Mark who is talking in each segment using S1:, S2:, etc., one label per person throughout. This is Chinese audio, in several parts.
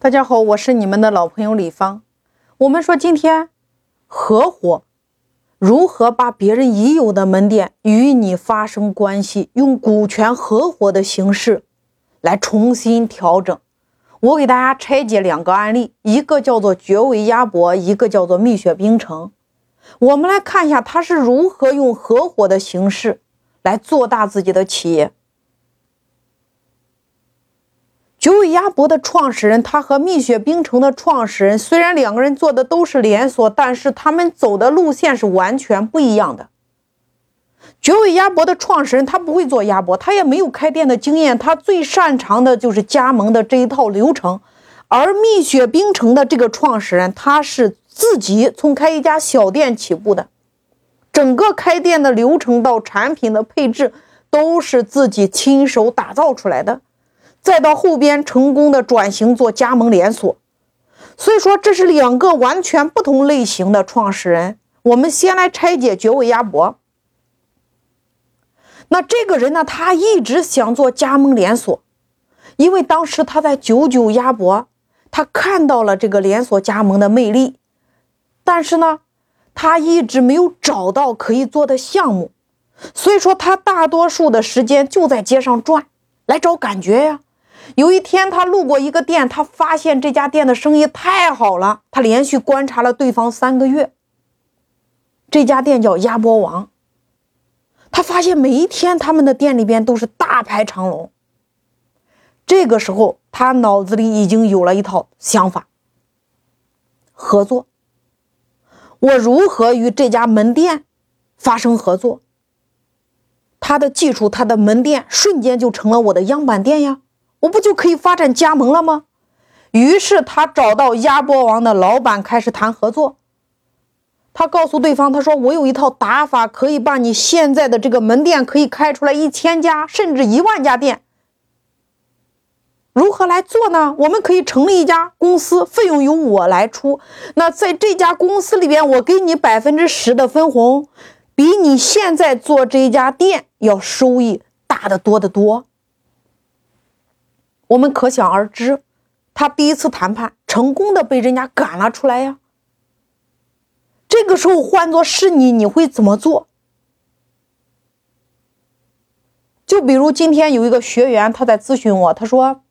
S1: 大家好，我是你们的老朋友李芳。我们说今天合伙如何把别人已有的门店与你发生关系，用股权合伙的形式来重新调整。我给大家拆解两个案例，一个叫做绝味鸭脖，一个叫做蜜雪冰城。我们来看一下他是如何用合伙的形式来做大自己的企业。绝味鸭脖的创始人，他和蜜雪冰城的创始人，虽然两个人做的都是连锁，但是他们走的路线是完全不一样的。绝味鸭脖的创始人，他不会做鸭脖，他也没有开店的经验，他最擅长的就是加盟的这一套流程。而蜜雪冰城的这个创始人，他是自己从开一家小店起步的，整个开店的流程到产品的配置，都是自己亲手打造出来的。再到后边成功的转型做加盟连锁，所以说这是两个完全不同类型的创始人。我们先来拆解绝味鸭脖。那这个人呢，他一直想做加盟连锁，因为当时他在九九鸭脖，他看到了这个连锁加盟的魅力，但是呢，他一直没有找到可以做的项目，所以说他大多数的时间就在街上转，来找感觉呀。有一天，他路过一个店，他发现这家店的生意太好了。他连续观察了对方三个月。这家店叫鸭脖王。他发现每一天他们的店里边都是大排长龙。这个时候，他脑子里已经有了一套想法：合作。我如何与这家门店发生合作？他的技术，他的门店瞬间就成了我的样板店呀。我不就可以发展加盟了吗？于是他找到鸭脖王的老板开始谈合作。他告诉对方，他说：“我有一套打法，可以把你现在的这个门店可以开出来一千家，甚至一万家店。如何来做呢？我们可以成立一家公司，费用由我来出。那在这家公司里边，我给你百分之十的分红，比你现在做这家店要收益大得多得多。”我们可想而知，他第一次谈判成功的被人家赶了出来呀。这个时候换做是你，你会怎么做？就比如今天有一个学员，他在咨询我，他说，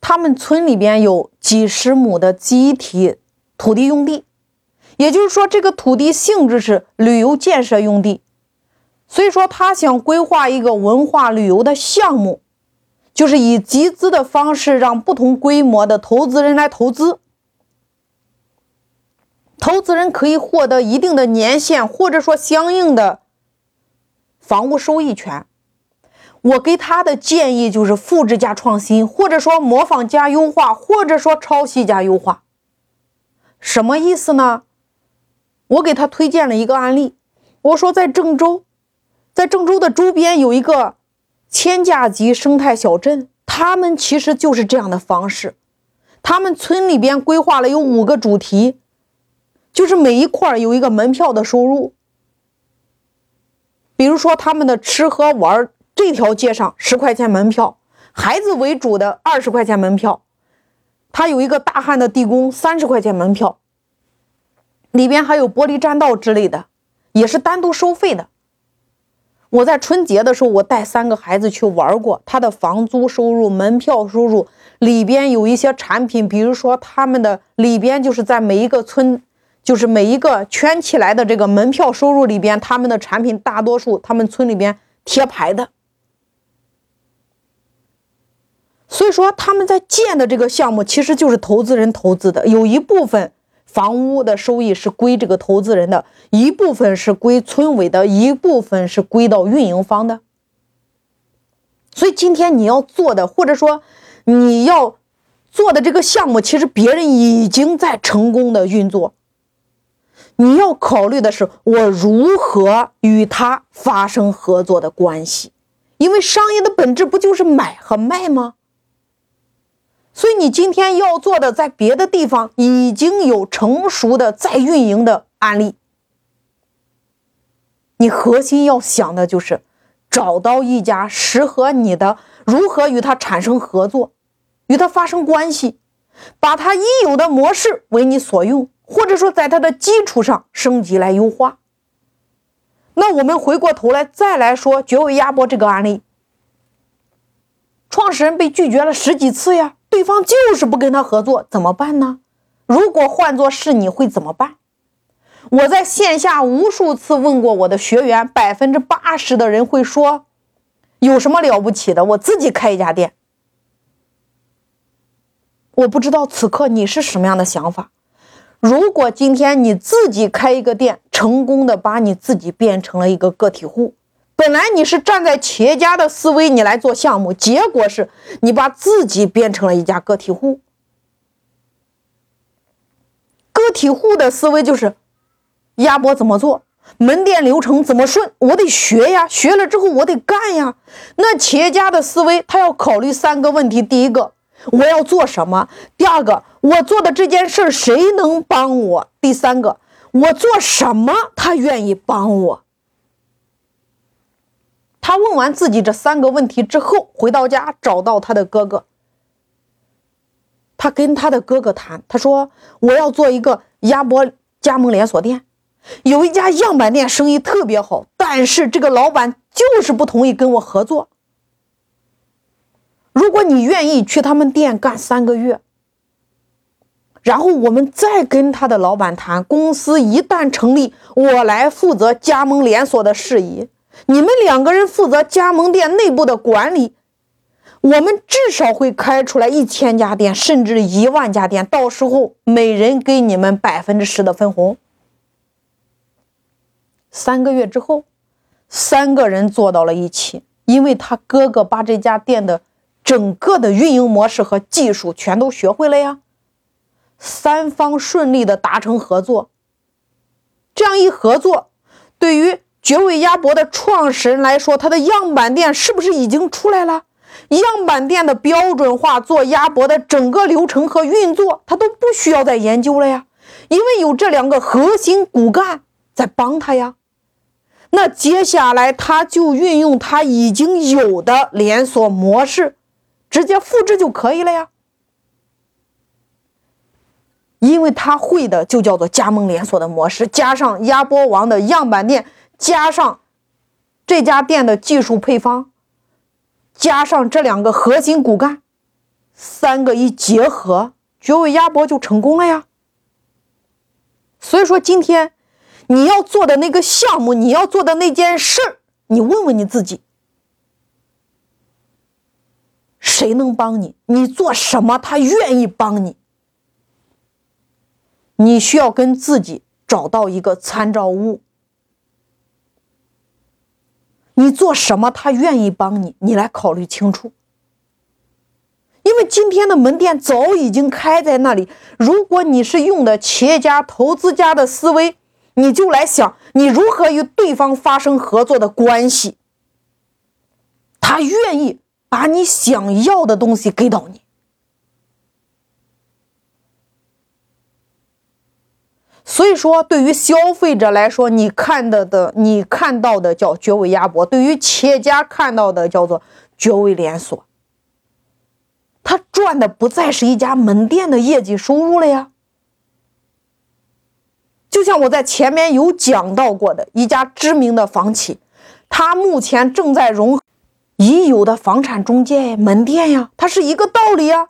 S1: 他们村里边有几十亩的集体土地用地，也就是说，这个土地性质是旅游建设用地，所以说他想规划一个文化旅游的项目。就是以集资的方式，让不同规模的投资人来投资。投资人可以获得一定的年限，或者说相应的房屋收益权。我给他的建议就是复制加创新，或者说模仿加优化，或者说抄袭加优化。什么意思呢？我给他推荐了一个案例，我说在郑州，在郑州的周边有一个。千家级生态小镇，他们其实就是这样的方式。他们村里边规划了有五个主题，就是每一块有一个门票的收入。比如说他们的吃喝玩这条街上十块钱门票，孩子为主的二十块钱门票，他有一个大汉的地宫三十块钱门票，里边还有玻璃栈道之类的，也是单独收费的。我在春节的时候，我带三个孩子去玩过。他的房租收入、门票收入里边有一些产品，比如说他们的里边就是在每一个村，就是每一个圈起来的这个门票收入里边，他们的产品大多数他们村里边贴牌的。所以说他们在建的这个项目其实就是投资人投资的，有一部分。房屋的收益是归这个投资人的，一部分是归村委的，一部分是归到运营方的。所以今天你要做的，或者说你要做的这个项目，其实别人已经在成功的运作。你要考虑的是，我如何与他发生合作的关系，因为商业的本质不就是买和卖吗？所以你今天要做的，在别的地方已经有成熟的在运营的案例。你核心要想的就是找到一家适合你的，如何与他产生合作，与他发生关系，把他已有的模式为你所用，或者说在他的基础上升级来优化。那我们回过头来再来说绝味鸭脖这个案例，创始人被拒绝了十几次呀，对方就是不跟他合作，怎么办呢？如果换作是你会怎么办？我在线下无数次问过我的学员，百分之八十的人会说：“有什么了不起的？我自己开一家店。”我不知道此刻你是什么样的想法。如果今天你自己开一个店，成功的把你自己变成了一个个体户，本来你是站在企业家的思维你来做项目，结果是你把自己变成了一家个体户。个体户的思维就是。鸭脖怎么做？门店流程怎么顺？我得学呀，学了之后我得干呀。那企业家的思维，他要考虑三个问题：第一个，我要做什么？第二个，我做的这件事谁能帮我？第三个，我做什么他愿意帮我？他问完自己这三个问题之后，回到家找到他的哥哥，他跟他的哥哥谈，他说：“我要做一个鸭脖加盟连锁店。”有一家样板店生意特别好，但是这个老板就是不同意跟我合作。如果你愿意去他们店干三个月，然后我们再跟他的老板谈，公司一旦成立，我来负责加盟连锁的事宜，你们两个人负责加盟店内部的管理，我们至少会开出来一千家店，甚至一万家店，到时候每人给你们百分之十的分红。三个月之后，三个人坐到了一起，因为他哥哥把这家店的整个的运营模式和技术全都学会了呀。三方顺利的达成合作，这样一合作，对于绝味鸭脖的创始人来说，他的样板店是不是已经出来了？样板店的标准化做鸭脖的整个流程和运作，他都不需要再研究了呀，因为有这两个核心骨干在帮他呀。那接下来他就运用他已经有的连锁模式，直接复制就可以了呀。因为他会的就叫做加盟连锁的模式，加上鸭脖王的样板店，加上这家店的技术配方，加上这两个核心骨干，三个一结合，绝味鸭脖就成功了呀。所以说今天。你要做的那个项目，你要做的那件事儿，你问问你自己，谁能帮你？你做什么，他愿意帮你。你需要跟自己找到一个参照物。你做什么，他愿意帮你，你来考虑清楚。因为今天的门店早已经开在那里，如果你是用的企业家、投资家的思维。你就来想，你如何与对方发生合作的关系？他愿意把你想要的东西给到你。所以说，对于消费者来说，你看到的，你看到的叫绝味鸭脖；对于企业家看到的叫做绝味连锁。他赚的不再是一家门店的业绩收入了呀。就像我在前面有讲到过的一家知名的房企，它目前正在融已有的房产中介门店呀，它是一个道理呀。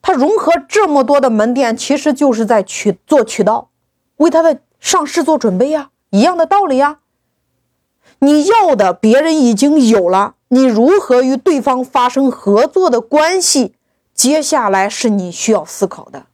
S1: 它融合这么多的门店，其实就是在渠做渠道，为它的上市做准备呀，一样的道理呀。你要的别人已经有了，你如何与对方发生合作的关系？接下来是你需要思考的。